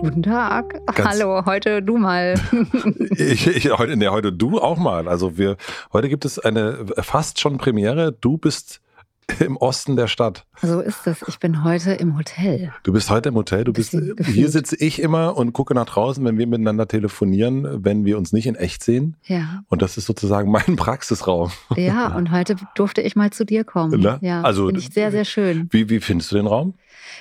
Guten Tag. Ganz Hallo, heute du mal. ich, ich, heute, nee, heute du auch mal. Also wir, heute gibt es eine fast schon Premiere. Du bist im Osten der Stadt. So ist es. Ich bin heute im Hotel. Du bist heute im Hotel. Du bist, hier sitze ich immer und gucke nach draußen, wenn wir miteinander telefonieren, wenn wir uns nicht in echt sehen. Ja. Und das ist sozusagen mein Praxisraum. Ja, und heute durfte ich mal zu dir kommen. Na? Ja, also, finde ich sehr, sehr schön. Wie, wie findest du den Raum?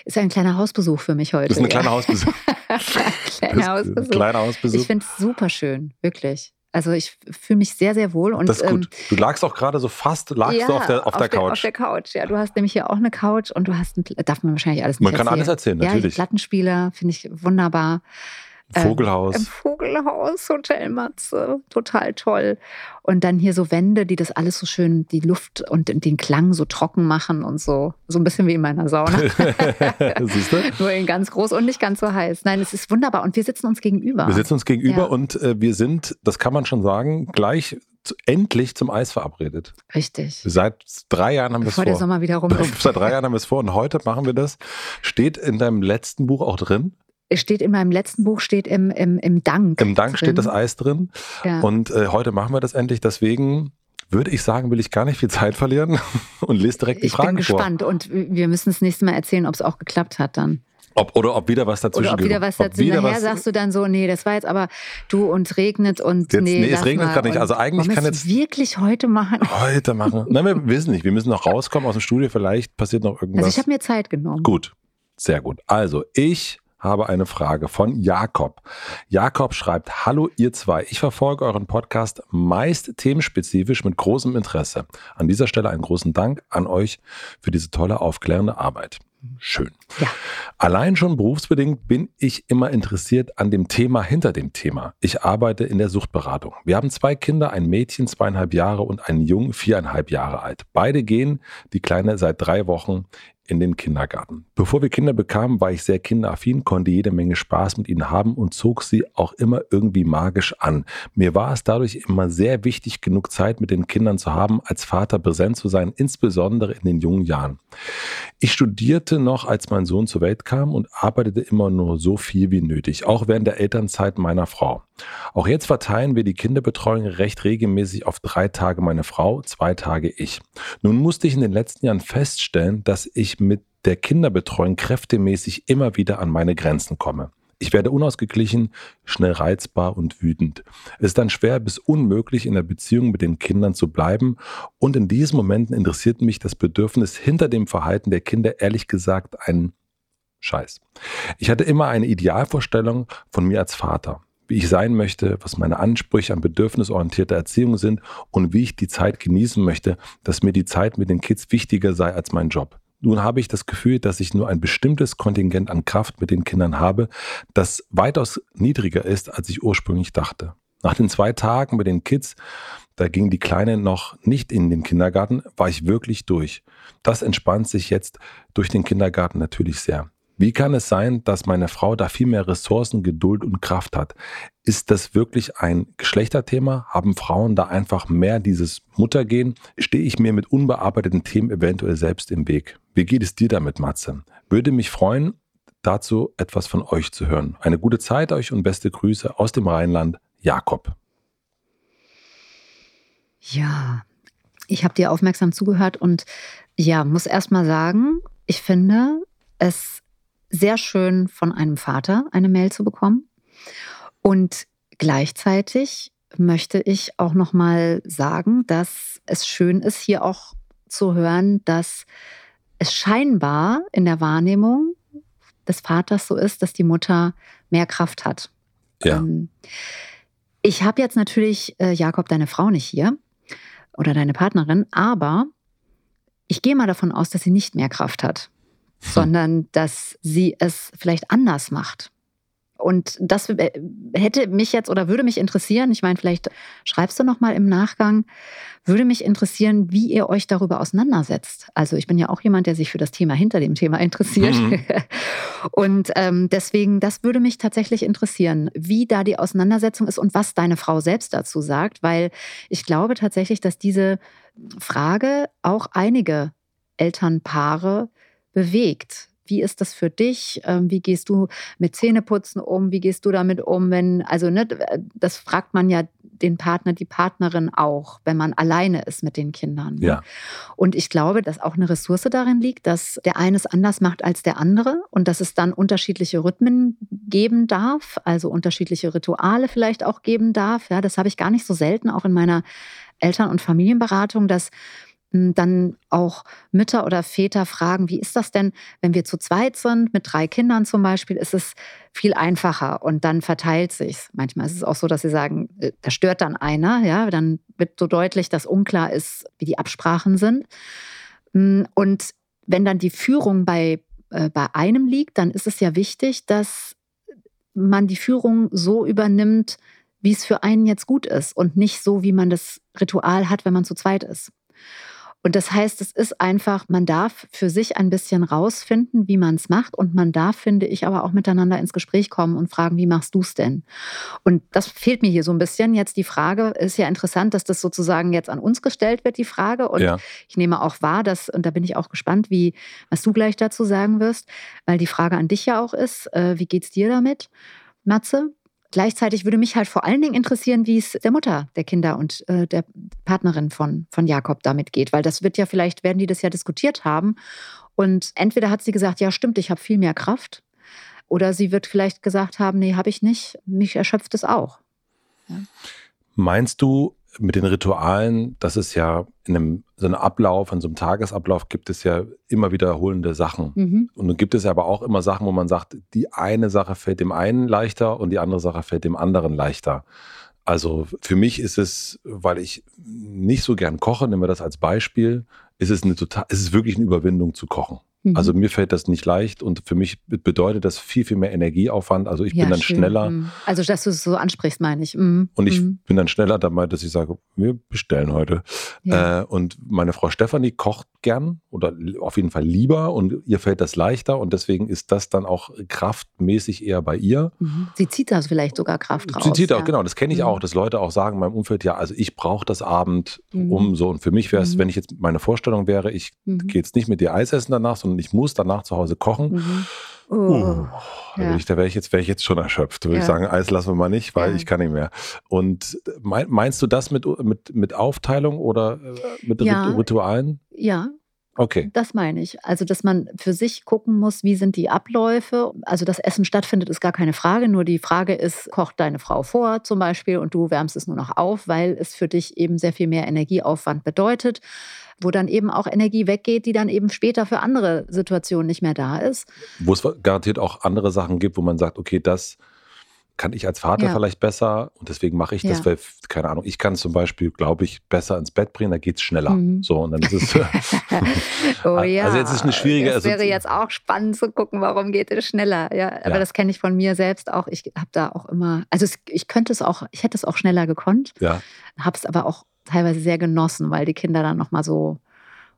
Ist ein kleiner Hausbesuch für mich heute. Das ist ein kleiner Hausbesuch. kleiner Hausbesuch. Kleiner Hausbesuch. Ich finde es super schön, wirklich. Also ich fühle mich sehr, sehr wohl. Und, das ist gut. Ähm, du lagst auch gerade so fast, lagst ja, du auf der, auf, auf der Couch. auf der Couch, ja. Du hast nämlich hier auch eine Couch und du hast, darf man wahrscheinlich alles Man kann erzählen. alles erzählen, natürlich. Ja, Plattenspieler finde ich wunderbar. Vogelhaus. Ähm, Im Vogelhaus, Hotel Matze, total toll. Und dann hier so Wände, die das alles so schön, die Luft und den Klang so trocken machen und so. So ein bisschen wie in meiner Sauna. Siehst du? Nur in ganz groß und nicht ganz so heiß. Nein, es ist wunderbar. Und wir sitzen uns gegenüber. Wir sitzen uns gegenüber ja. und äh, wir sind, das kann man schon sagen, gleich endlich zum Eis verabredet. Richtig. Seit drei Jahren haben wir es vor. Bevor der Sommer wieder rum Seit drei Jahren haben wir es vor und heute machen wir das. Steht in deinem letzten Buch auch drin? Es steht in meinem letzten Buch, steht im, im, im Dank. Im Dank drin. steht das Eis drin. Ja. Und äh, heute machen wir das endlich. Deswegen würde ich sagen, will ich gar nicht viel Zeit verlieren und lese direkt die Fragen vor. Ich bin gespannt vor. und wir müssen das nächste Mal erzählen, ob es auch geklappt hat dann. Ob, oder ob wieder was dazwischen Oder ob wieder was dazwischen. Nachher was sagst du dann so, nee, das war jetzt aber du und regnet und jetzt, nee, nee es regnet gerade nicht. Also eigentlich kann jetzt wirklich heute machen. Heute machen. Nein, wir wissen nicht. Wir müssen noch rauskommen aus dem Studio. Vielleicht passiert noch irgendwas. Also ich habe mir Zeit genommen. Gut, sehr gut. Also ich habe eine Frage von Jakob. Jakob schreibt, hallo ihr zwei, ich verfolge euren Podcast meist themenspezifisch mit großem Interesse. An dieser Stelle einen großen Dank an euch für diese tolle aufklärende Arbeit. Schön. Ja. Allein schon berufsbedingt bin ich immer interessiert an dem Thema hinter dem Thema. Ich arbeite in der Suchtberatung. Wir haben zwei Kinder, ein Mädchen zweieinhalb Jahre und einen Jungen viereinhalb Jahre alt. Beide gehen, die Kleine seit drei Wochen in den Kindergarten. Bevor wir Kinder bekamen, war ich sehr kinderaffin, konnte jede Menge Spaß mit ihnen haben und zog sie auch immer irgendwie magisch an. Mir war es dadurch immer sehr wichtig, genug Zeit mit den Kindern zu haben, als Vater präsent zu sein, insbesondere in den jungen Jahren. Ich studierte noch, als mein Sohn zur Welt kam und arbeitete immer nur so viel wie nötig, auch während der Elternzeit meiner Frau. Auch jetzt verteilen wir die Kinderbetreuung recht regelmäßig auf drei Tage meine Frau, zwei Tage ich. Nun musste ich in den letzten Jahren feststellen, dass ich mit der Kinderbetreuung kräftemäßig immer wieder an meine Grenzen komme. Ich werde unausgeglichen, schnell reizbar und wütend. Es ist dann schwer bis unmöglich, in der Beziehung mit den Kindern zu bleiben. Und in diesen Momenten interessiert mich das Bedürfnis hinter dem Verhalten der Kinder ehrlich gesagt ein Scheiß. Ich hatte immer eine Idealvorstellung von mir als Vater wie ich sein möchte, was meine Ansprüche an bedürfnisorientierter Erziehung sind und wie ich die Zeit genießen möchte, dass mir die Zeit mit den Kids wichtiger sei als mein Job. Nun habe ich das Gefühl, dass ich nur ein bestimmtes Kontingent an Kraft mit den Kindern habe, das weitaus niedriger ist, als ich ursprünglich dachte. Nach den zwei Tagen mit den Kids, da ging die Kleine noch nicht in den Kindergarten, war ich wirklich durch. Das entspannt sich jetzt durch den Kindergarten natürlich sehr. Wie kann es sein, dass meine Frau da viel mehr Ressourcen, Geduld und Kraft hat? Ist das wirklich ein Geschlechterthema? Haben Frauen da einfach mehr dieses Muttergehen? Stehe ich mir mit unbearbeiteten Themen eventuell selbst im Weg? Wie geht es dir damit, Matze? Würde mich freuen, dazu etwas von euch zu hören. Eine gute Zeit euch und beste Grüße aus dem Rheinland, Jakob. Ja, ich habe dir aufmerksam zugehört und ja, muss erst mal sagen, ich finde es sehr schön von einem Vater eine Mail zu bekommen. Und gleichzeitig möchte ich auch noch mal sagen, dass es schön ist, hier auch zu hören, dass es scheinbar in der Wahrnehmung des Vaters so ist, dass die Mutter mehr Kraft hat. Ja. Ähm, Ich habe jetzt natürlich, äh, Jakob, deine Frau nicht hier oder deine Partnerin, aber ich gehe mal davon aus, dass sie nicht mehr Kraft hat, hm. sondern dass sie es vielleicht anders macht. Und das äh, hätte mich jetzt oder würde mich interessieren, ich meine, vielleicht schreibst du noch mal im Nachgang, würde mich interessieren, wie ihr euch darüber auseinandersetzt. Also ich bin ja auch jemand, der sich für das Thema hinter dem Thema interessiert. Mhm. Und ähm, deswegen, das würde mich tatsächlich interessieren, wie da die Auseinandersetzung ist und was deine Frau selbst dazu sagt, weil ich glaube tatsächlich, dass diese Frage auch einige Elternpaare bewegt wie ist das für dich? Ähm, wie gehst du mit Zähneputzen um? Wie gehst du damit um, wenn, also ne, das fragt man ja den Partner, die Partnerin auch, wenn man alleine ist mit den Kindern. Ne? Ja. Und ich glaube, dass auch eine Ressource darin liegt, dass der eine es anders macht als der andere und dass es dann unterschiedliche Rhythmen geben darf, also unterschiedliche Rituale vielleicht auch geben darf. Ja, das habe ich gar nicht so selten, auch in meiner Eltern- und Familienberatung, dass dann auch Mütter oder Väter fragen, wie ist das denn, wenn wir zu zweit sind, mit drei Kindern zum Beispiel, ist es viel einfacher und dann verteilt sich's. Manchmal ist es auch so, dass sie sagen, äh, da stört dann einer, ja, dann wird so deutlich, dass unklar ist, wie die Absprachen sind. Hm, und wenn dann die Führung bei, äh, bei einem liegt, dann ist es ja wichtig, dass man die Führung so übernimmt, wie es für einen jetzt gut ist und nicht so, wie man das Ritual hat, wenn man zu zweit ist. Und das heißt, es ist einfach, man darf für sich ein bisschen rausfinden, wie man es macht. Und man darf, finde ich, aber auch miteinander ins Gespräch kommen und fragen, wie machst du es denn? Und das fehlt mir hier so ein bisschen. Jetzt die Frage ist ja interessant, dass das sozusagen jetzt an uns gestellt wird, die Frage. Und ja. ich nehme auch wahr, dass, und da bin ich auch gespannt, wie, was du gleich dazu sagen wirst, weil die Frage an dich ja auch ist, äh, wie geht's dir damit? Matze, Gleichzeitig würde mich halt vor allen Dingen interessieren, wie es der Mutter der Kinder und äh, der Partnerin von, von Jakob damit geht, weil das wird ja vielleicht, werden die das ja diskutiert haben. Und entweder hat sie gesagt, ja stimmt, ich habe viel mehr Kraft. Oder sie wird vielleicht gesagt haben, nee, habe ich nicht, mich erschöpft es auch. Ja. Meinst du, mit den Ritualen, das ist ja in einem so einem Ablauf, in so einem Tagesablauf gibt es ja immer wiederholende Sachen. Mhm. Und dann gibt es aber auch immer Sachen, wo man sagt, die eine Sache fällt dem einen leichter und die andere Sache fällt dem anderen leichter. Also für mich ist es, weil ich nicht so gern koche, nehmen wir das als Beispiel, ist es eine total, ist es wirklich eine Überwindung zu kochen. Mhm. Also mir fällt das nicht leicht und für mich bedeutet das viel, viel mehr Energieaufwand. Also ich ja, bin dann schön. schneller. Mhm. Also, dass du es so ansprichst, meine ich. Mhm. Und ich mhm. bin dann schneller dabei, dass ich sage, wir bestellen heute. Ja. Äh, und meine Frau Stefanie kocht gern oder auf jeden Fall lieber und ihr fällt das leichter und deswegen ist das dann auch kraftmäßig eher bei ihr. Mhm. Sie zieht das vielleicht sogar Kraft raus. Sie zieht auch, ja. genau, das kenne ich auch, dass Leute auch sagen in meinem Umfeld, ja, also ich brauche das Abend um so und für mich wäre es, wenn ich jetzt meine Vorstellung wäre, ich gehe jetzt nicht mit dir Eis essen danach, sondern ich muss danach zu Hause kochen. Oh, uh, ja. da wäre ich, jetzt, wär ich jetzt schon erschöpft. Würde ja. ich sagen, Eis lassen wir mal nicht, weil ja. ich kann nicht mehr. Und meinst du das mit, mit, mit Aufteilung oder äh, mit Ritualen? Ja, Okay. Das meine ich. Also, dass man für sich gucken muss, wie sind die Abläufe. Also, dass Essen stattfindet, ist gar keine Frage. Nur die Frage ist, kocht deine Frau vor zum Beispiel und du wärmst es nur noch auf, weil es für dich eben sehr viel mehr Energieaufwand bedeutet wo dann eben auch Energie weggeht, die dann eben später für andere Situationen nicht mehr da ist. Wo es garantiert auch andere Sachen gibt, wo man sagt, okay, das kann ich als Vater ja. vielleicht besser und deswegen mache ich das, ja. weil, keine Ahnung, ich kann zum Beispiel, glaube ich, besser ins Bett bringen, da geht es schneller. Mhm. So, und dann ist es. oh ja. Also jetzt ist eine schwierige. Das also wäre also, jetzt auch spannend zu gucken, warum geht es schneller. Ja, aber ja. das kenne ich von mir selbst auch. Ich habe da auch immer, also es, ich könnte es auch, ich hätte es auch schneller gekonnt. Ja. Habe es aber auch teilweise sehr genossen, weil die Kinder dann nochmal so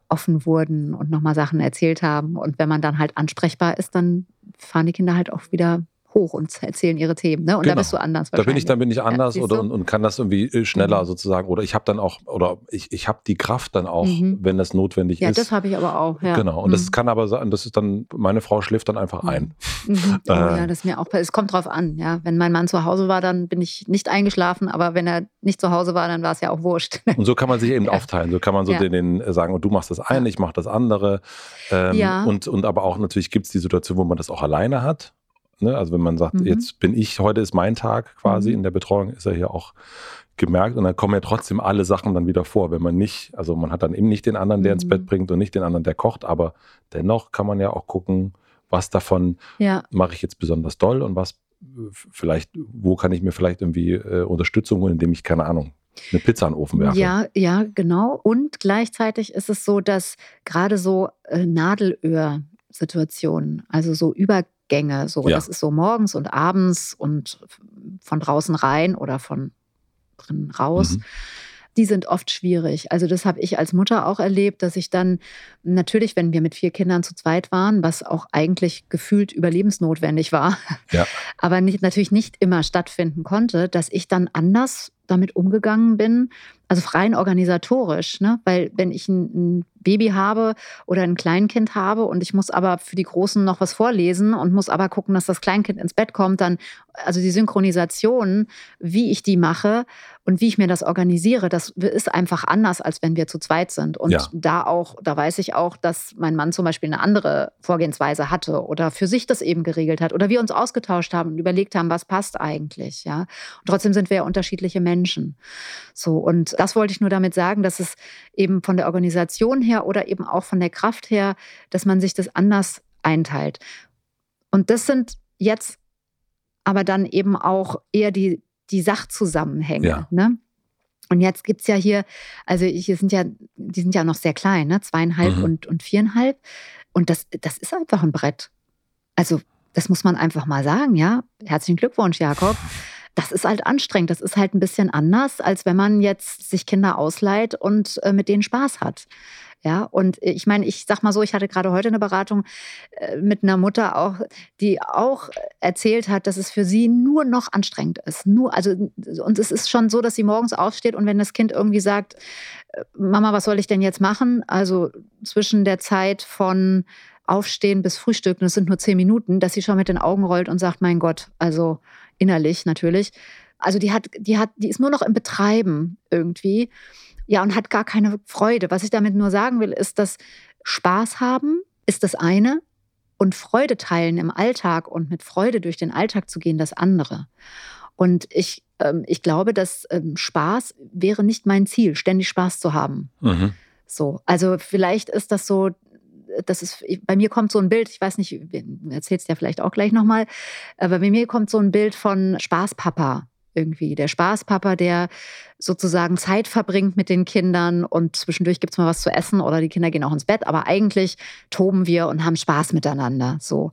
offen wurden und nochmal Sachen erzählt haben. Und wenn man dann halt ansprechbar ist, dann fahren die Kinder halt auch wieder hoch und erzählen ihre Themen. Ne? Und genau. da bist du anders. Da bin ich, dann bin ich anders ja, oder, und, und, kann das irgendwie äh, schneller mhm. sozusagen. Oder ich habe dann auch, oder ich, ich habe die Kraft dann auch, mhm. wenn das notwendig ja, ist. Ja, das habe ich aber auch. Ja. Genau. Und mhm. das kann aber sein, das ist dann, meine Frau schläft dann einfach ein. Mhm. mhm. Oh, äh, ja, das ist mir auch, es kommt drauf an. Ja, wenn mein Mann zu Hause war, dann bin ich nicht eingeschlafen, aber wenn er nicht zu Hause war, dann war es ja auch wurscht. Und so kann man sich eben aufteilen. So kann man so den, den sagen, und du machst das eine, ich mache das andere. Ähm, ja. und, und aber auch natürlich gibt es die Situation, wo man das auch alleine hat. Ne? Also wenn man sagt, mhm. jetzt bin ich, heute ist mein Tag quasi mhm. in der Betreuung, ist er hier auch gemerkt und dann kommen ja trotzdem alle Sachen dann wieder vor, wenn man nicht, also man hat dann eben nicht den anderen, der mhm. ins Bett bringt und nicht den anderen, der kocht, aber dennoch kann man ja auch gucken, was davon ja. mache ich jetzt besonders doll und was vielleicht, wo kann ich mir vielleicht irgendwie äh, Unterstützung holen, indem ich, keine Ahnung, eine Pizza in den Ofen werfe. Ja, ja, genau. Und gleichzeitig ist es so, dass gerade so äh, Nadelöhr-Situationen, also so Übergänge, so ja. das ist so morgens und abends und von draußen rein oder von drinnen raus. Mhm die sind oft schwierig. Also das habe ich als Mutter auch erlebt, dass ich dann natürlich, wenn wir mit vier Kindern zu zweit waren, was auch eigentlich gefühlt überlebensnotwendig war, ja. aber nicht, natürlich nicht immer stattfinden konnte, dass ich dann anders damit umgegangen bin, also rein organisatorisch, ne? weil wenn ich ein, ein, Baby habe oder ein Kleinkind habe und ich muss aber für die Großen noch was vorlesen und muss aber gucken, dass das Kleinkind ins Bett kommt, dann, also die Synchronisation, wie ich die mache und wie ich mir das organisiere, das ist einfach anders, als wenn wir zu zweit sind. Und ja. da auch, da weiß ich auch, dass mein Mann zum Beispiel eine andere Vorgehensweise hatte oder für sich das eben geregelt hat oder wir uns ausgetauscht haben und überlegt haben, was passt eigentlich, ja. Und trotzdem sind wir ja unterschiedliche Menschen. So, und das wollte ich nur damit sagen, dass es eben von der Organisation her oder eben auch von der Kraft her, dass man sich das anders einteilt. Und das sind jetzt aber dann eben auch eher die, die Sachzusammenhänge. Ja. Ne? Und jetzt gibt es ja hier, also hier sind ja, die sind ja noch sehr klein, ne? zweieinhalb mhm. und, und viereinhalb. Und das, das ist einfach ein Brett. Also, das muss man einfach mal sagen, ja. Herzlichen Glückwunsch, Jakob das ist halt anstrengend. Das ist halt ein bisschen anders, als wenn man jetzt sich Kinder ausleiht und äh, mit denen Spaß hat. Ja, und ich meine, ich sag mal so, ich hatte gerade heute eine Beratung äh, mit einer Mutter auch, die auch erzählt hat, dass es für sie nur noch anstrengend ist. Nur, also, und es ist schon so, dass sie morgens aufsteht und wenn das Kind irgendwie sagt, äh, Mama, was soll ich denn jetzt machen? Also zwischen der Zeit von Aufstehen bis Frühstücken, das sind nur zehn Minuten, dass sie schon mit den Augen rollt und sagt, mein Gott, also innerlich natürlich. Also die hat, die hat, die ist nur noch im Betreiben irgendwie. Ja, und hat gar keine Freude. Was ich damit nur sagen will, ist, dass Spaß haben ist das eine und Freude teilen im Alltag und mit Freude durch den Alltag zu gehen, das andere. Und ich, ähm, ich glaube, dass ähm, Spaß wäre nicht mein Ziel, ständig Spaß zu haben. Mhm. So, also vielleicht ist das so das ist, bei mir kommt so ein Bild, ich weiß nicht, erzählst ja vielleicht auch gleich nochmal, aber bei mir kommt so ein Bild von Spaßpapa irgendwie. Der Spaßpapa, der sozusagen Zeit verbringt mit den Kindern und zwischendurch gibt es mal was zu essen oder die Kinder gehen auch ins Bett, aber eigentlich toben wir und haben Spaß miteinander. So.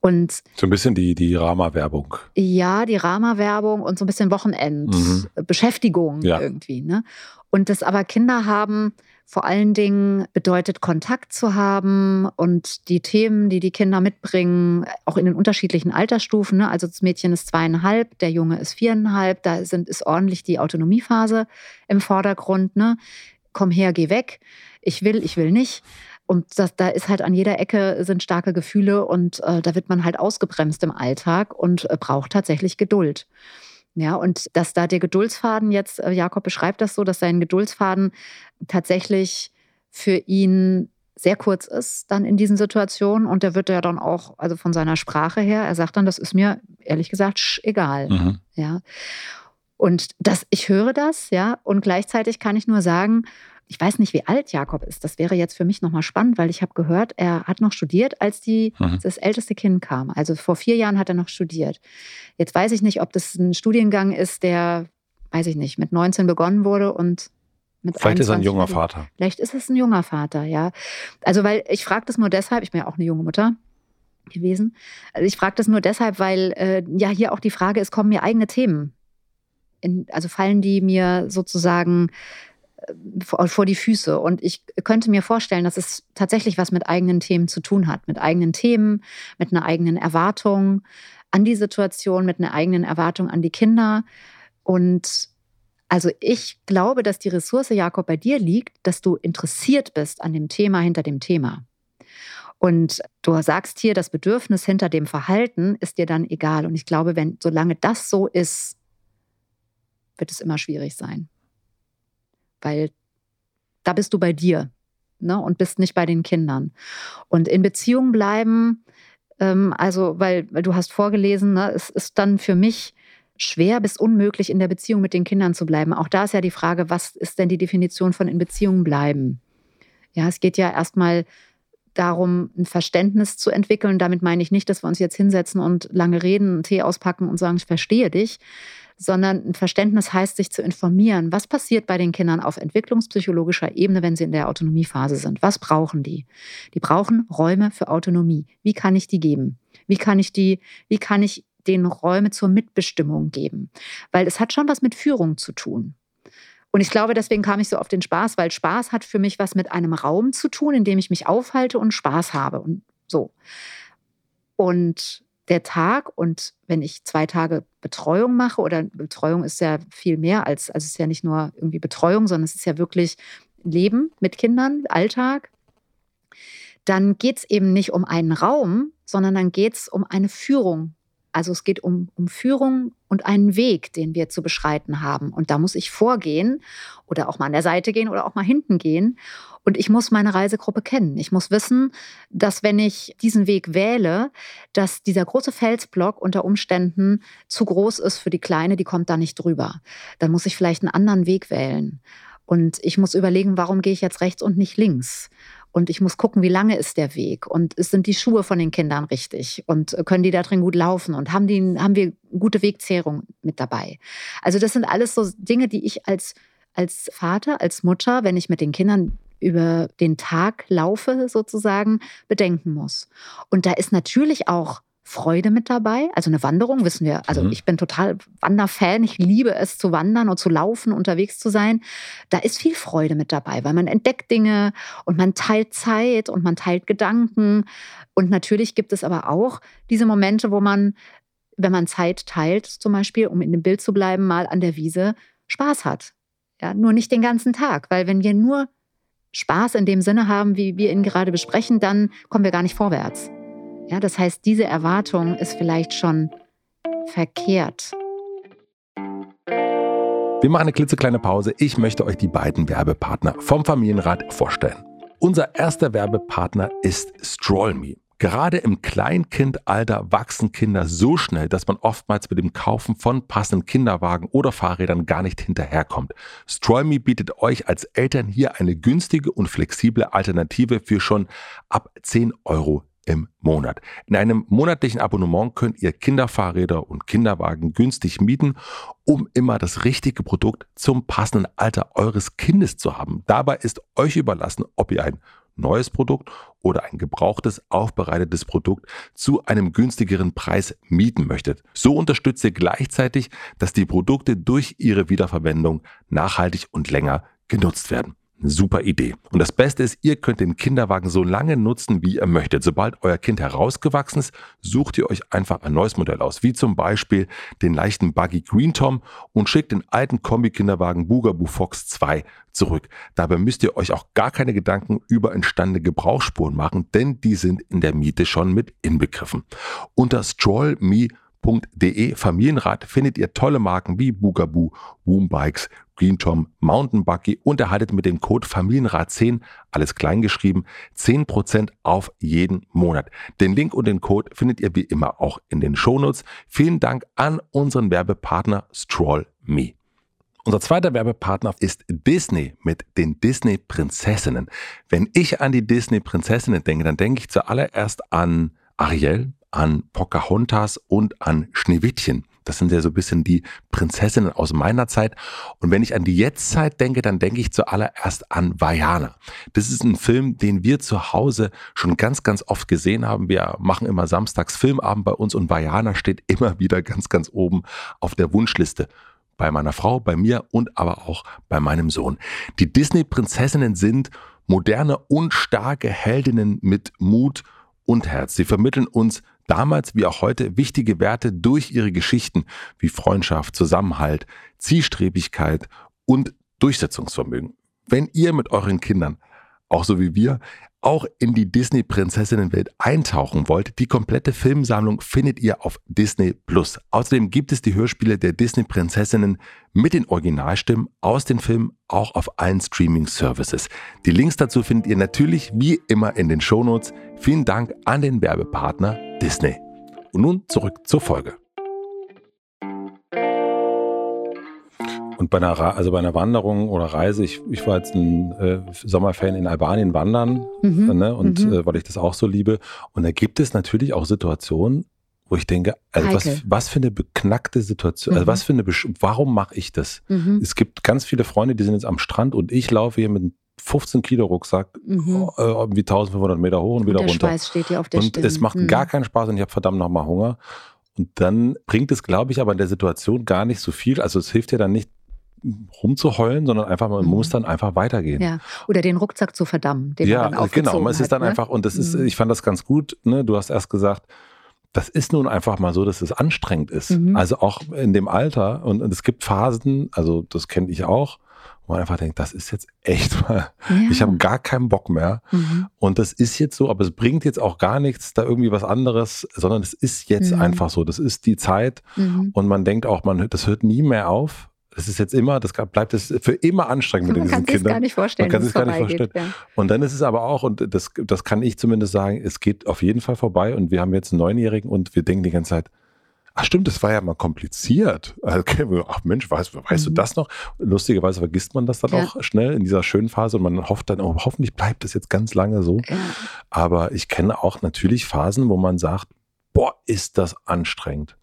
Und so ein bisschen die, die Rama-Werbung. Ja, die Rama-Werbung und so ein bisschen Wochenendbeschäftigung mhm. ja. irgendwie. Ne? Und das aber Kinder haben, vor allen Dingen bedeutet Kontakt zu haben und die Themen, die die Kinder mitbringen, auch in den unterschiedlichen Altersstufen. Ne? Also das Mädchen ist zweieinhalb, der Junge ist viereinhalb, da sind, ist ordentlich die Autonomiephase im Vordergrund. Ne? Komm her, geh weg. Ich will, ich will nicht. Und das, da ist halt an jeder Ecke sind starke Gefühle und äh, da wird man halt ausgebremst im Alltag und äh, braucht tatsächlich Geduld. Ja, und dass da der Geduldsfaden jetzt, äh, Jakob beschreibt das so, dass sein Geduldsfaden tatsächlich für ihn sehr kurz ist dann in diesen Situationen und der wird ja dann auch, also von seiner Sprache her, er sagt dann, das ist mir ehrlich gesagt egal. Mhm. Ja. Und das, ich höre das, ja, und gleichzeitig kann ich nur sagen, ich weiß nicht, wie alt Jakob ist. Das wäre jetzt für mich nochmal spannend, weil ich habe gehört, er hat noch studiert, als die, mhm. das älteste Kind kam. Also vor vier Jahren hat er noch studiert. Jetzt weiß ich nicht, ob das ein Studiengang ist, der, weiß ich nicht, mit 19 begonnen wurde und mit Vielleicht ist er ein junger Vater. Vielleicht ist es ein junger Vater, ja. Also, weil ich frage das nur deshalb, ich bin ja auch eine junge Mutter gewesen. Also ich frage das nur deshalb, weil äh, ja hier auch die Frage ist, kommen mir eigene Themen? In, also fallen die mir sozusagen vor, die Füße. Und ich könnte mir vorstellen, dass es tatsächlich was mit eigenen Themen zu tun hat. Mit eigenen Themen, mit einer eigenen Erwartung an die Situation, mit einer eigenen Erwartung an die Kinder. Und also ich glaube, dass die Ressource, Jakob, bei dir liegt, dass du interessiert bist an dem Thema hinter dem Thema. Und du sagst hier, das Bedürfnis hinter dem Verhalten ist dir dann egal. Und ich glaube, wenn, solange das so ist, wird es immer schwierig sein weil da bist du bei dir ne, und bist nicht bei den Kindern. Und in Beziehung bleiben, ähm, also, weil, weil du hast vorgelesen, ne, es ist dann für mich schwer bis unmöglich, in der Beziehung mit den Kindern zu bleiben. Auch da ist ja die Frage, was ist denn die Definition von in Beziehung bleiben? Ja, es geht ja erstmal darum, ein Verständnis zu entwickeln. Damit meine ich nicht, dass wir uns jetzt hinsetzen und lange reden, einen Tee auspacken und sagen, ich verstehe dich, sondern ein Verständnis heißt, sich zu informieren. Was passiert bei den Kindern auf entwicklungspsychologischer Ebene, wenn sie in der Autonomiephase sind? Was brauchen die? Die brauchen Räume für Autonomie. Wie kann ich die geben? Wie kann ich die, wie kann ich den Räume zur Mitbestimmung geben? Weil es hat schon was mit Führung zu tun. Und ich glaube, deswegen kam ich so auf den Spaß, weil Spaß hat für mich was mit einem Raum zu tun, in dem ich mich aufhalte und Spaß habe und so. Und der Tag und wenn ich zwei Tage Betreuung mache oder Betreuung ist ja viel mehr als, also es ist ja nicht nur irgendwie Betreuung, sondern es ist ja wirklich Leben mit Kindern, Alltag, dann geht es eben nicht um einen Raum, sondern dann geht es um eine Führung. Also es geht um, um Führung und einen Weg, den wir zu beschreiten haben. Und da muss ich vorgehen oder auch mal an der Seite gehen oder auch mal hinten gehen. Und ich muss meine Reisegruppe kennen. Ich muss wissen, dass wenn ich diesen Weg wähle, dass dieser große Felsblock unter Umständen zu groß ist für die Kleine, die kommt da nicht drüber. Dann muss ich vielleicht einen anderen Weg wählen. Und ich muss überlegen, warum gehe ich jetzt rechts und nicht links? Und ich muss gucken, wie lange ist der Weg und sind die Schuhe von den Kindern richtig und können die da drin gut laufen und haben, die, haben wir gute Wegzehrung mit dabei. Also das sind alles so Dinge, die ich als, als Vater, als Mutter, wenn ich mit den Kindern über den Tag laufe, sozusagen, bedenken muss. Und da ist natürlich auch Freude mit dabei. Also eine Wanderung, wissen wir. Also mhm. ich bin total Wanderfan. Ich liebe es zu wandern und zu laufen, unterwegs zu sein. Da ist viel Freude mit dabei, weil man entdeckt Dinge und man teilt Zeit und man teilt Gedanken. Und natürlich gibt es aber auch diese Momente, wo man, wenn man Zeit teilt, zum Beispiel, um in dem Bild zu bleiben, mal an der Wiese Spaß hat. Ja, nur nicht den ganzen Tag, weil wenn wir nur Spaß in dem Sinne haben, wie wir ihn gerade besprechen, dann kommen wir gar nicht vorwärts. Ja, das heißt, diese Erwartung ist vielleicht schon verkehrt. Wir machen eine klitzekleine Pause. Ich möchte euch die beiden Werbepartner vom Familienrat vorstellen. Unser erster Werbepartner ist StrollMe. Gerade im Kleinkindalter wachsen Kinder so schnell, dass man oftmals mit dem Kaufen von passenden Kinderwagen oder Fahrrädern gar nicht hinterherkommt. StrollMe bietet euch als Eltern hier eine günstige und flexible Alternative für schon ab 10 Euro im Monat. In einem monatlichen Abonnement könnt ihr Kinderfahrräder und Kinderwagen günstig mieten, um immer das richtige Produkt zum passenden Alter eures Kindes zu haben. Dabei ist euch überlassen, ob ihr ein neues Produkt oder ein gebrauchtes, aufbereitetes Produkt zu einem günstigeren Preis mieten möchtet. So unterstützt ihr gleichzeitig, dass die Produkte durch ihre Wiederverwendung nachhaltig und länger genutzt werden. Super Idee. Und das Beste ist, ihr könnt den Kinderwagen so lange nutzen, wie ihr möchtet. Sobald euer Kind herausgewachsen ist, sucht ihr euch einfach ein neues Modell aus, wie zum Beispiel den leichten Buggy Green Tom und schickt den alten Kombi-Kinderwagen Bugaboo Fox 2 zurück. Dabei müsst ihr euch auch gar keine Gedanken über entstandene Gebrauchsspuren machen, denn die sind in der Miete schon mit inbegriffen. Unter strollme.de Familienrat findet ihr tolle Marken wie Bugaboo, Boombikes, Green Tom, Mountain Buggy und erhaltet mit dem Code Familienrat 10, alles klein geschrieben, 10% auf jeden Monat. Den Link und den Code findet ihr wie immer auch in den Shownotes. Vielen Dank an unseren Werbepartner Stroll Me. Unser zweiter Werbepartner ist Disney mit den Disney Prinzessinnen. Wenn ich an die Disney Prinzessinnen denke, dann denke ich zuallererst an Ariel, an Pocahontas und an Schneewittchen. Das sind ja so ein bisschen die Prinzessinnen aus meiner Zeit. Und wenn ich an die Jetztzeit denke, dann denke ich zuallererst an Vajana. Das ist ein Film, den wir zu Hause schon ganz, ganz oft gesehen haben. Wir machen immer samstags Filmabend bei uns und Vajana steht immer wieder ganz, ganz oben auf der Wunschliste bei meiner Frau, bei mir und aber auch bei meinem Sohn. Die Disney-Prinzessinnen sind moderne und starke Heldinnen mit Mut und Herz. Sie vermitteln uns damals wie auch heute wichtige Werte durch ihre Geschichten wie Freundschaft, Zusammenhalt, Zielstrebigkeit und Durchsetzungsvermögen. Wenn ihr mit euren Kindern, auch so wie wir, auch in die Disney-Prinzessinnenwelt eintauchen wollt, die komplette Filmsammlung findet ihr auf Disney Plus. Außerdem gibt es die Hörspiele der Disney-Prinzessinnen mit den Originalstimmen aus den Filmen auch auf allen Streaming-Services. Die Links dazu findet ihr natürlich wie immer in den Shownotes. Vielen Dank an den Werbepartner Disney. Und nun zurück zur Folge. Und bei einer, also bei einer Wanderung oder Reise, ich, ich war jetzt ein äh, Sommerfan in Albanien wandern, mhm. ne, und mhm. äh, weil ich das auch so liebe. Und da gibt es natürlich auch Situationen, wo ich denke, also was, was für eine beknackte Situation, also mhm. also was für eine, Besch warum mache ich das? Mhm. Es gibt ganz viele Freunde, die sind jetzt am Strand und ich laufe hier mit einem 15 Kilo Rucksack mhm. äh, wie 1500 Meter hoch und, und wieder der runter. Schweiß steht dir auf der und Stirn. es macht mhm. gar keinen Spaß und ich habe verdammt nochmal Hunger. Und dann bringt es, glaube ich, aber in der Situation gar nicht so viel. Also es hilft dir dann nicht, rumzuheulen, sondern einfach, man mhm. muss dann einfach weitergehen. Ja. Oder den Rucksack zu verdammen. Den ja, genau. Es ist dann hat, ne? einfach, und das ist, mhm. ich fand das ganz gut, ne? Du hast erst gesagt, das ist nun einfach mal so, dass es anstrengend ist. Mhm. Also auch in dem Alter. Und, und es gibt Phasen, also das kenne ich auch, wo man einfach denkt, das ist jetzt echt mal, ja. ich habe gar keinen Bock mehr. Mhm. Und das ist jetzt so, aber es bringt jetzt auch gar nichts, da irgendwie was anderes, sondern es ist jetzt mhm. einfach so. Das ist die Zeit. Mhm. Und man denkt auch, man, das hört nie mehr auf. Das ist jetzt immer, das bleibt es für immer anstrengend mit man diesen Kindern. Man kann sich gar nicht vorstellen. Man kann sich gar nicht vorstellen. Ja. Und dann ist es aber auch, und das, das kann ich zumindest sagen, es geht auf jeden Fall vorbei. Und wir haben jetzt einen Neunjährigen und wir denken die ganze Zeit, Ach stimmt, das war ja mal kompliziert. Okay, ach Mensch, weißt, weißt mhm. du das noch? Lustigerweise vergisst man das dann ja. auch schnell in dieser schönen Phase und man hofft dann, oh, hoffentlich bleibt das jetzt ganz lange so. Ja. Aber ich kenne auch natürlich Phasen, wo man sagt, boah, ist das anstrengend.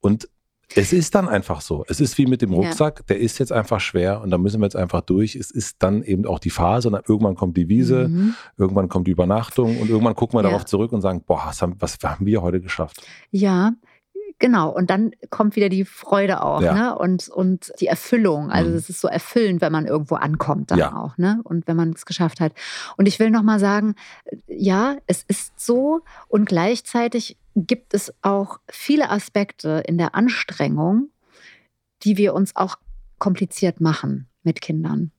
Und es ist dann einfach so. Es ist wie mit dem Rucksack, ja. der ist jetzt einfach schwer und da müssen wir jetzt einfach durch. Es ist dann eben auch die Phase und dann irgendwann kommt die Wiese, mhm. irgendwann kommt die Übernachtung und irgendwann gucken wir ja. darauf zurück und sagen, boah, was haben, was haben wir heute geschafft? Ja, Genau, und dann kommt wieder die Freude auch, ja. ne? Und, und die Erfüllung. Also mhm. es ist so erfüllend, wenn man irgendwo ankommt dann ja. auch, ne? Und wenn man es geschafft hat. Und ich will nochmal sagen, ja, es ist so und gleichzeitig gibt es auch viele Aspekte in der Anstrengung, die wir uns auch kompliziert machen mit Kindern.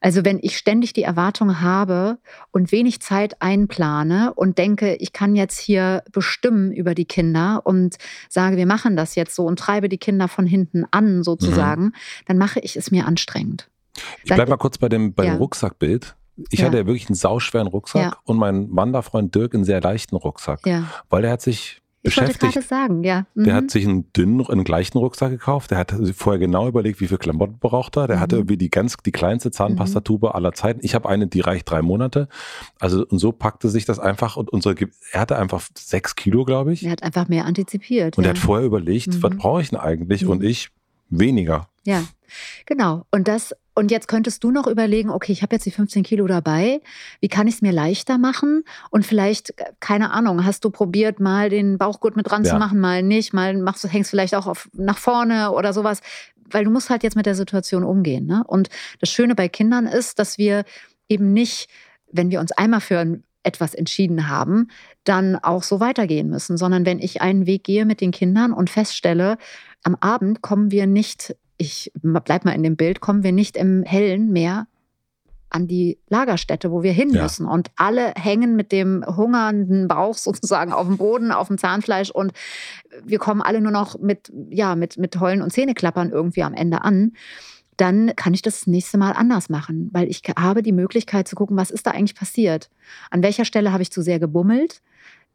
Also wenn ich ständig die Erwartung habe und wenig Zeit einplane und denke, ich kann jetzt hier bestimmen über die Kinder und sage, wir machen das jetzt so und treibe die Kinder von hinten an sozusagen, mhm. dann mache ich es mir anstrengend. Ich bleibe mal kurz bei dem, bei ja. dem Rucksackbild. Ich ja. hatte ja wirklich einen sauschweren Rucksack ja. und mein Wanderfreund Dirk einen sehr leichten Rucksack. Weil er hat sich ich beschäftigt. wollte gerade sagen, ja. Mhm. Der hat mhm. sich einen dünnen, einen gleichen Rucksack gekauft. Der hat vorher genau überlegt, wie viel Klamotten braucht er. Der mhm. hatte irgendwie die ganz, die kleinste Zahnpastatube mhm. aller Zeiten. Ich habe eine, die reicht drei Monate. Also, und so packte sich das einfach und unsere, er hatte einfach sechs Kilo, glaube ich. Er hat einfach mehr antizipiert. Und ja. er hat vorher überlegt, was mhm. brauche ich denn eigentlich? Und ich weniger. Ja, genau. Und das und jetzt könntest du noch überlegen, okay, ich habe jetzt die 15 Kilo dabei, wie kann ich es mir leichter machen? Und vielleicht, äh, keine Ahnung, hast du probiert, mal den Bauchgurt mit dran ja. zu machen, mal nicht, mal machst du, hängst vielleicht auch auf, nach vorne oder sowas. Weil du musst halt jetzt mit der Situation umgehen. Ne? Und das Schöne bei Kindern ist, dass wir eben nicht, wenn wir uns einmal für etwas entschieden haben, dann auch so weitergehen müssen, sondern wenn ich einen Weg gehe mit den Kindern und feststelle, am Abend kommen wir nicht ich bleib mal in dem Bild, kommen wir nicht im Hellen mehr an die Lagerstätte, wo wir hin müssen. Ja. Und alle hängen mit dem hungernden Bauch sozusagen auf dem Boden, auf dem Zahnfleisch und wir kommen alle nur noch mit, ja, mit, mit Heulen und Zähneklappern irgendwie am Ende an. Dann kann ich das, das nächste Mal anders machen, weil ich habe die Möglichkeit zu gucken, was ist da eigentlich passiert? An welcher Stelle habe ich zu sehr gebummelt?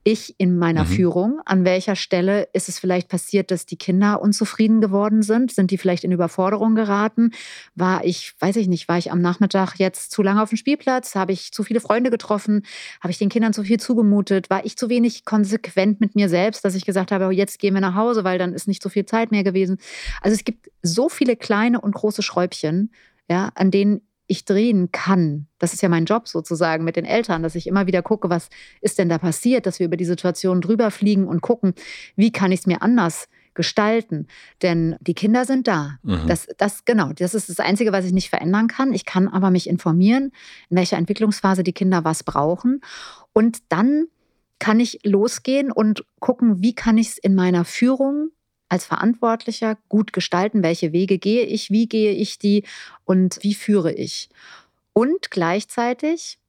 Ich in meiner mhm. Führung? An welcher Stelle ist es vielleicht passiert, dass die Kinder unzufrieden geworden sind? Sind die vielleicht in Überforderung geraten? War ich, weiß ich nicht, war ich am Nachmittag jetzt zu lange auf dem Spielplatz? Habe ich zu viele Freunde getroffen? Habe ich den Kindern zu viel zugemutet? War ich zu wenig konsequent mit mir selbst, dass ich gesagt habe, oh, jetzt gehen wir nach Hause, weil dann ist nicht so viel Zeit mehr gewesen? Also es gibt so viele kleine und große Schräubchen, ja, an denen ich drehen kann. Das ist ja mein Job sozusagen mit den Eltern, dass ich immer wieder gucke, was ist denn da passiert, dass wir über die Situation drüber fliegen und gucken, wie kann ich es mir anders gestalten. Denn die Kinder sind da. Mhm. Das, das, genau, das ist das Einzige, was ich nicht verändern kann. Ich kann aber mich informieren, in welcher Entwicklungsphase die Kinder was brauchen. Und dann kann ich losgehen und gucken, wie kann ich es in meiner Führung als Verantwortlicher gut gestalten? Welche Wege gehe ich? Wie gehe ich die? Und wie führe ich? Und gleichzeitig,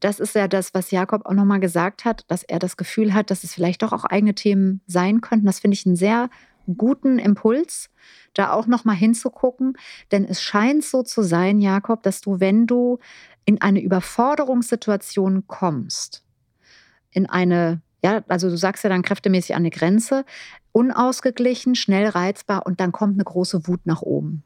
das ist ja das, was Jakob auch nochmal gesagt hat, dass er das Gefühl hat, dass es vielleicht doch auch eigene Themen sein könnten. Das finde ich einen sehr guten Impuls, da auch nochmal hinzugucken. Denn es scheint so zu sein, Jakob, dass du, wenn du in eine Überforderungssituation kommst, in eine ja, also du sagst ja dann kräftemäßig an eine Grenze, unausgeglichen, schnell reizbar und dann kommt eine große Wut nach oben.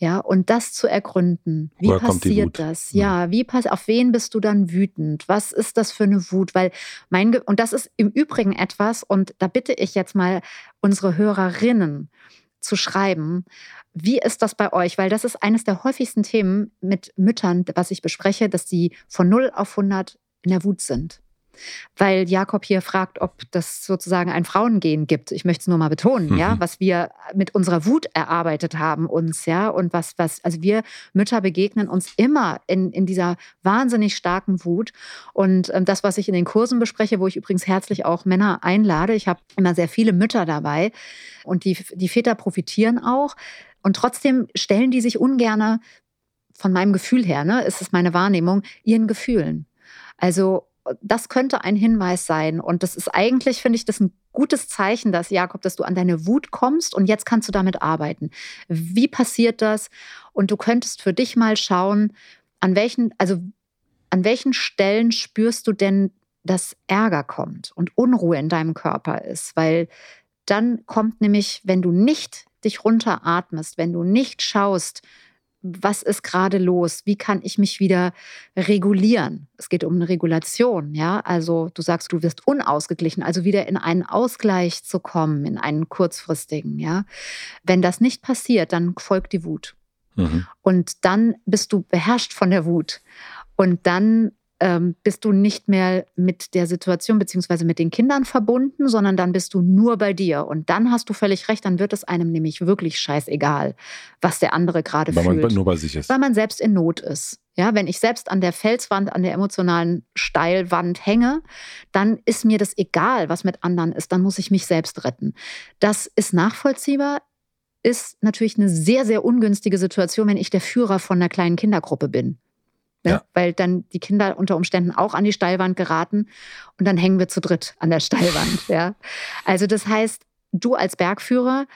Ja, und das zu ergründen. Wie Woher passiert das? Hm. Ja, wie pass auf wen bist du dann wütend? Was ist das für eine Wut? Weil mein Ge und das ist im Übrigen etwas und da bitte ich jetzt mal unsere Hörerinnen zu schreiben. Wie ist das bei euch? Weil das ist eines der häufigsten Themen mit Müttern, was ich bespreche, dass die von 0 auf 100 in der Wut sind. Weil Jakob hier fragt, ob das sozusagen ein Frauengehen gibt. Ich möchte es nur mal betonen, Mhm. ja, was wir mit unserer Wut erarbeitet haben uns, ja, und was, was, also wir Mütter begegnen uns immer in, in dieser wahnsinnig starken Wut. Und ähm, das, was ich in den Kursen bespreche, wo ich übrigens herzlich auch Männer einlade, ich habe immer sehr viele Mütter dabei und die, die Väter profitieren auch. Und trotzdem stellen die sich ungerne von meinem Gefühl her, ne, ist es meine Wahrnehmung, ihren Gefühlen. Also das könnte ein Hinweis sein. Und das ist eigentlich, finde ich, das ein gutes Zeichen, dass, Jakob, dass du an deine Wut kommst und jetzt kannst du damit arbeiten. Wie passiert das? Und du könntest für dich mal schauen, an welchen, also an welchen Stellen spürst du denn, dass Ärger kommt und Unruhe in deinem Körper ist? Weil dann kommt nämlich, wenn du nicht dich runteratmest, wenn du nicht schaust, was ist gerade los? Wie kann ich mich wieder regulieren? Es geht um eine Regulation, ja. Also du sagst, du wirst unausgeglichen, also wieder in einen Ausgleich zu kommen, in einen kurzfristigen, ja. Wenn das nicht passiert, dann folgt die Wut. Mhm. Und dann bist du beherrscht von der Wut. Und dann ähm, bist du nicht mehr mit der Situation beziehungsweise mit den Kindern verbunden, sondern dann bist du nur bei dir. Und dann hast du völlig recht, dann wird es einem nämlich wirklich scheißegal, was der andere gerade Weil fühlt man nur bei sich ist. weil man selbst in Not ist. Ja, wenn ich selbst an der Felswand, an der emotionalen Steilwand hänge, dann ist mir das egal, was mit anderen ist. Dann muss ich mich selbst retten. Das ist nachvollziehbar, ist natürlich eine sehr, sehr ungünstige Situation, wenn ich der Führer von einer kleinen Kindergruppe bin. Ne? Ja. Weil dann die Kinder unter Umständen auch an die Steilwand geraten und dann hängen wir zu dritt an der Steilwand. ja. Also das heißt, du als Bergführer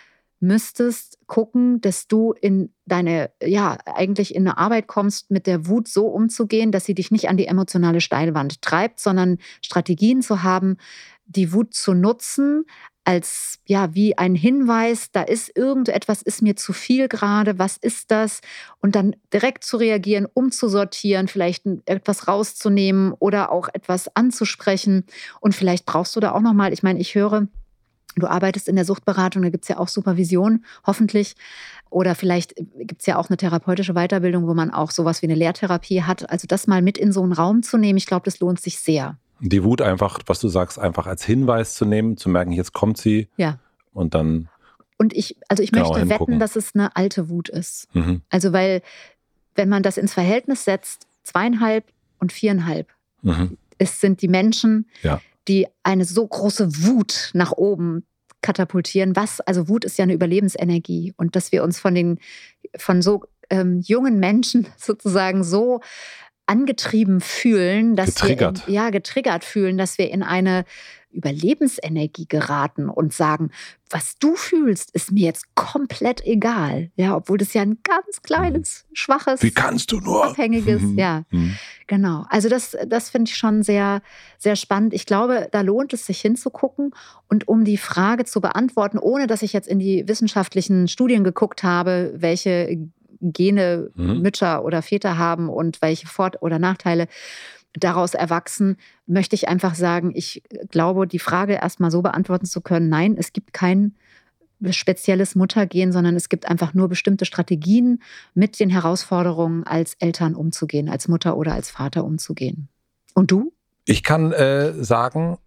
müsstest gucken, dass du in deine, ja, eigentlich in eine Arbeit kommst, mit der Wut so umzugehen, dass sie dich nicht an die emotionale Steilwand treibt, sondern Strategien zu haben, die Wut zu nutzen als, ja, wie ein Hinweis, da ist irgendetwas, ist mir zu viel gerade, was ist das? Und dann direkt zu reagieren, umzusortieren, vielleicht etwas rauszunehmen oder auch etwas anzusprechen. Und vielleicht brauchst du da auch nochmal, ich meine, ich höre, Du arbeitest in der Suchtberatung, da gibt es ja auch Supervision, hoffentlich. Oder vielleicht gibt es ja auch eine therapeutische Weiterbildung, wo man auch sowas wie eine Lehrtherapie hat. Also das mal mit in so einen Raum zu nehmen, ich glaube, das lohnt sich sehr. Die Wut einfach, was du sagst, einfach als Hinweis zu nehmen, zu merken, jetzt kommt sie Ja. und dann. Und ich, also ich möchte hingucken. wetten, dass es eine alte Wut ist. Mhm. Also weil, wenn man das ins Verhältnis setzt, zweieinhalb und viereinhalb, Mhm. es sind die Menschen, Ja. die eine so große Wut nach oben katapultieren. Was, also Wut ist ja eine Überlebensenergie und dass wir uns von den, von so ähm, jungen Menschen sozusagen so angetrieben fühlen, dass Getriggert. wir in, ja getriggert fühlen, dass wir in eine Überlebensenergie geraten und sagen, was du fühlst, ist mir jetzt komplett egal. Ja, obwohl das ja ein ganz kleines, schwaches, Wie kannst du nur? abhängiges, Mhm. ja. Mhm. Genau. Also das, das finde ich schon sehr, sehr spannend. Ich glaube, da lohnt es sich hinzugucken und um die Frage zu beantworten, ohne dass ich jetzt in die wissenschaftlichen Studien geguckt habe, welche Gene Mhm. Mütter oder Väter haben und welche Vor- oder Nachteile daraus erwachsen, möchte ich einfach sagen, ich glaube, die Frage erstmal so beantworten zu können, nein, es gibt kein spezielles Muttergehen, sondern es gibt einfach nur bestimmte Strategien, mit den Herausforderungen als Eltern umzugehen, als Mutter oder als Vater umzugehen. Und du? Ich kann äh, sagen,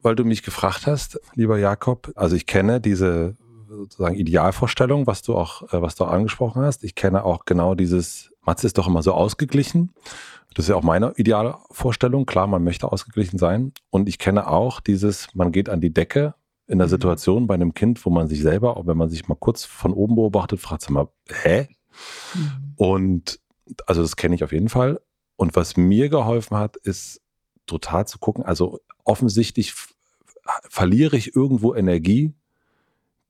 weil du mich gefragt hast, lieber Jakob, also ich kenne diese sozusagen Idealvorstellung, was du auch, äh, was du auch angesprochen hast. Ich kenne auch genau dieses, Matze ist doch immer so ausgeglichen. Das ist ja auch meine Idealvorstellung. Klar, man möchte ausgeglichen sein. Und ich kenne auch dieses, man geht an die Decke in der Mhm. Situation bei einem Kind, wo man sich selber, auch wenn man sich mal kurz von oben beobachtet, fragt sich mal, hä? Und also das kenne ich auf jeden Fall. Und was mir geholfen hat, ist total zu gucken. Also offensichtlich verliere ich irgendwo Energie,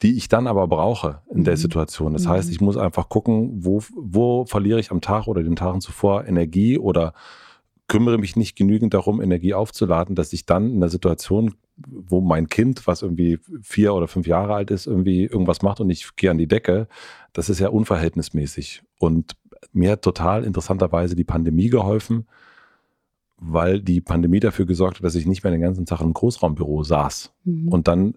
die ich dann aber brauche in der Mhm. Situation. Das Mhm. heißt, ich muss einfach gucken, wo, wo verliere ich am Tag oder den Tagen zuvor Energie oder kümmere mich nicht genügend darum, Energie aufzuladen, dass ich dann in einer Situation, wo mein Kind, was irgendwie vier oder fünf Jahre alt ist, irgendwie irgendwas macht und ich gehe an die Decke, das ist ja unverhältnismäßig. Und mir hat total interessanterweise die Pandemie geholfen, weil die Pandemie dafür gesorgt hat, dass ich nicht mehr den ganzen Tag im Großraumbüro saß. Mhm. Und dann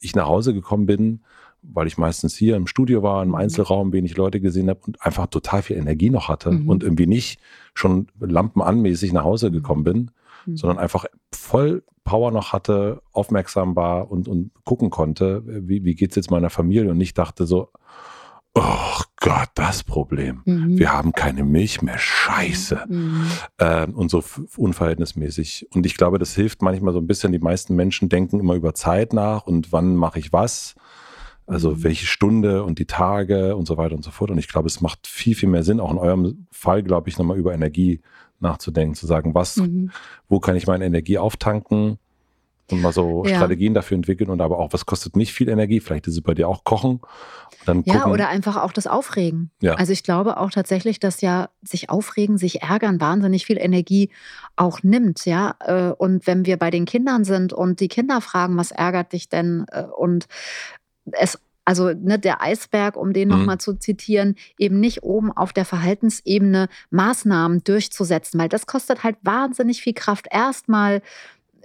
ich nach Hause gekommen bin, weil ich meistens hier im Studio war, im mhm. Einzelraum, wenig Leute gesehen habe und einfach total viel Energie noch hatte mhm. und irgendwie nicht schon lampenanmäßig nach Hause gekommen bin, mhm. sondern einfach voll Power noch hatte, aufmerksam war und, und gucken konnte, wie, wie geht es jetzt meiner Familie und nicht dachte so, oh Gott, das Problem. Mhm. Wir haben keine Milch mehr. Scheiße. Mhm. Äh, und so unverhältnismäßig. Und ich glaube, das hilft manchmal so ein bisschen. Die meisten Menschen denken immer über Zeit nach und wann mache ich was. Also mhm. welche Stunde und die Tage und so weiter und so fort. Und ich glaube, es macht viel, viel mehr Sinn, auch in eurem Fall, glaube ich, nochmal über Energie nachzudenken, zu sagen, was, mhm. wo kann ich meine Energie auftanken? Und mal so ja. Strategien dafür entwickeln und aber auch, was kostet nicht viel Energie? Vielleicht ist es bei dir auch Kochen. Dann ja, oder einfach auch das Aufregen. Ja. Also ich glaube auch tatsächlich, dass ja sich aufregen, sich ärgern wahnsinnig viel Energie auch nimmt, ja. Äh, und wenn wir bei den Kindern sind und die Kinder fragen, was ärgert dich denn? Äh, und es also ne, der Eisberg, um den mhm. nochmal zu zitieren, eben nicht oben auf der Verhaltensebene Maßnahmen durchzusetzen, weil das kostet halt wahnsinnig viel Kraft. Erstmal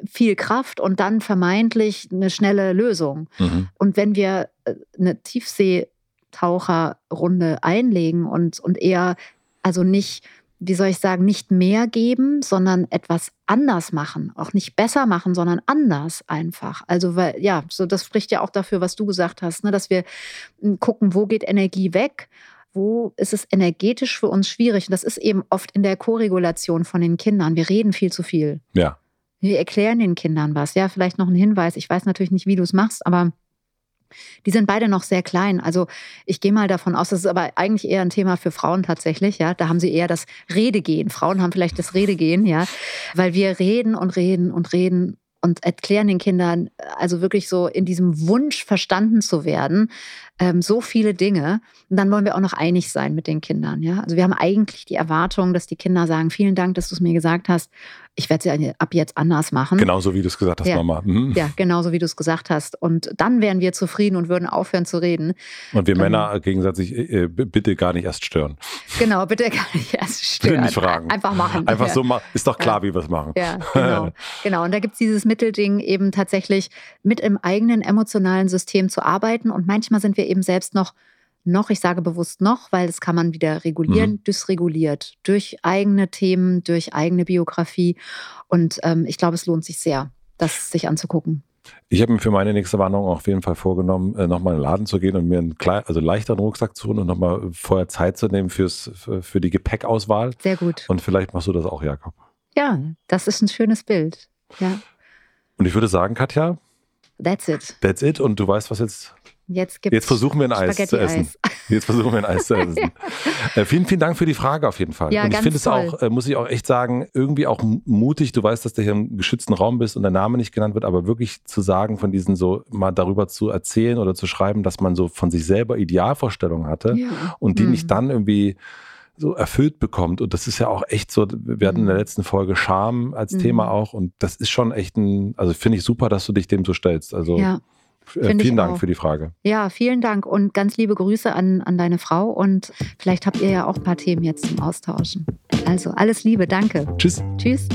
viel Kraft und dann vermeintlich eine schnelle Lösung. Mhm. Und wenn wir äh, eine Tiefseetaucherrunde einlegen und, und eher, also nicht, wie soll ich sagen, nicht mehr geben, sondern etwas anders machen. Auch nicht besser machen, sondern anders einfach. Also, weil, ja, so das spricht ja auch dafür, was du gesagt hast, ne, dass wir hm, gucken, wo geht Energie weg wo ist es energetisch für uns schwierig? Und das ist eben oft in der Koregulation von den Kindern. Wir reden viel zu viel. Ja. Wir erklären den Kindern was. Ja, vielleicht noch ein Hinweis. Ich weiß natürlich nicht, wie du es machst, aber die sind beide noch sehr klein. Also ich gehe mal davon aus, das ist aber eigentlich eher ein Thema für Frauen tatsächlich. Ja, da haben sie eher das Redegehen. Frauen haben vielleicht das Redegehen, ja, weil wir reden und reden und reden und erklären den Kindern, also wirklich so in diesem Wunsch verstanden zu werden, ähm, so viele Dinge. Und dann wollen wir auch noch einig sein mit den Kindern. Ja? Also wir haben eigentlich die Erwartung, dass die Kinder sagen, vielen Dank, dass du es mir gesagt hast. Ich werde es ab jetzt anders machen. Genauso wie du es gesagt hast, ja. Mama. Mhm. Ja, genauso wie du es gesagt hast. Und dann wären wir zufrieden und würden aufhören zu reden. Und wir ähm, Männer gegenseitig äh, äh bitte gar nicht erst stören. Genau, bitte gar nicht erst stören. Bitte nicht fragen. Einfach machen. Einfach so machen. Ist doch klar, ja. wie wir es machen. Ja, genau. genau. Und da gibt es dieses Mittelding eben tatsächlich mit im eigenen emotionalen System zu arbeiten. Und manchmal sind wir eben selbst noch noch, ich sage bewusst noch, weil das kann man wieder regulieren, mhm. dysreguliert durch eigene Themen, durch eigene Biografie. Und ähm, ich glaube, es lohnt sich sehr, das sich anzugucken. Ich habe mir für meine nächste Warnung auf jeden Fall vorgenommen, äh, nochmal in den Laden zu gehen und mir einen klein, also leichteren Rucksack zu holen und nochmal vorher Zeit zu nehmen fürs, für die Gepäckauswahl. Sehr gut. Und vielleicht machst du das auch, Jakob. Ja, das ist ein schönes Bild. Ja. Und ich würde sagen, Katja. That's it. That's it. Und du weißt, was jetzt Jetzt, Jetzt versuchen wir ein Eis zu essen. Jetzt versuchen wir ein Eis zu essen. äh, vielen, vielen Dank für die Frage auf jeden Fall. Ja, und ich finde es auch, äh, muss ich auch echt sagen, irgendwie auch mutig. Du weißt, dass du hier im geschützten Raum bist und der Name nicht genannt wird, aber wirklich zu sagen, von diesen so mal darüber zu erzählen oder zu schreiben, dass man so von sich selber Idealvorstellungen hatte ja. und die mhm. nicht dann irgendwie so erfüllt bekommt. Und das ist ja auch echt so, wir hatten in der mhm. letzten Folge Scham als mhm. Thema auch und das ist schon echt ein, also finde ich super, dass du dich dem so stellst. Also ja. Äh, vielen Dank auch. für die Frage. Ja, vielen Dank und ganz liebe Grüße an, an deine Frau und vielleicht habt ihr ja auch ein paar Themen jetzt zum Austauschen. Also alles Liebe, danke. Tschüss. Tschüss.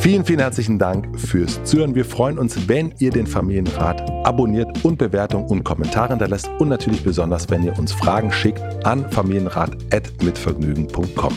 Vielen, vielen herzlichen Dank fürs Zuhören. Wir freuen uns, wenn ihr den Familienrat abonniert und Bewertungen und Kommentare hinterlässt und natürlich besonders, wenn ihr uns Fragen schickt an familienrat.mitvergnügen.com.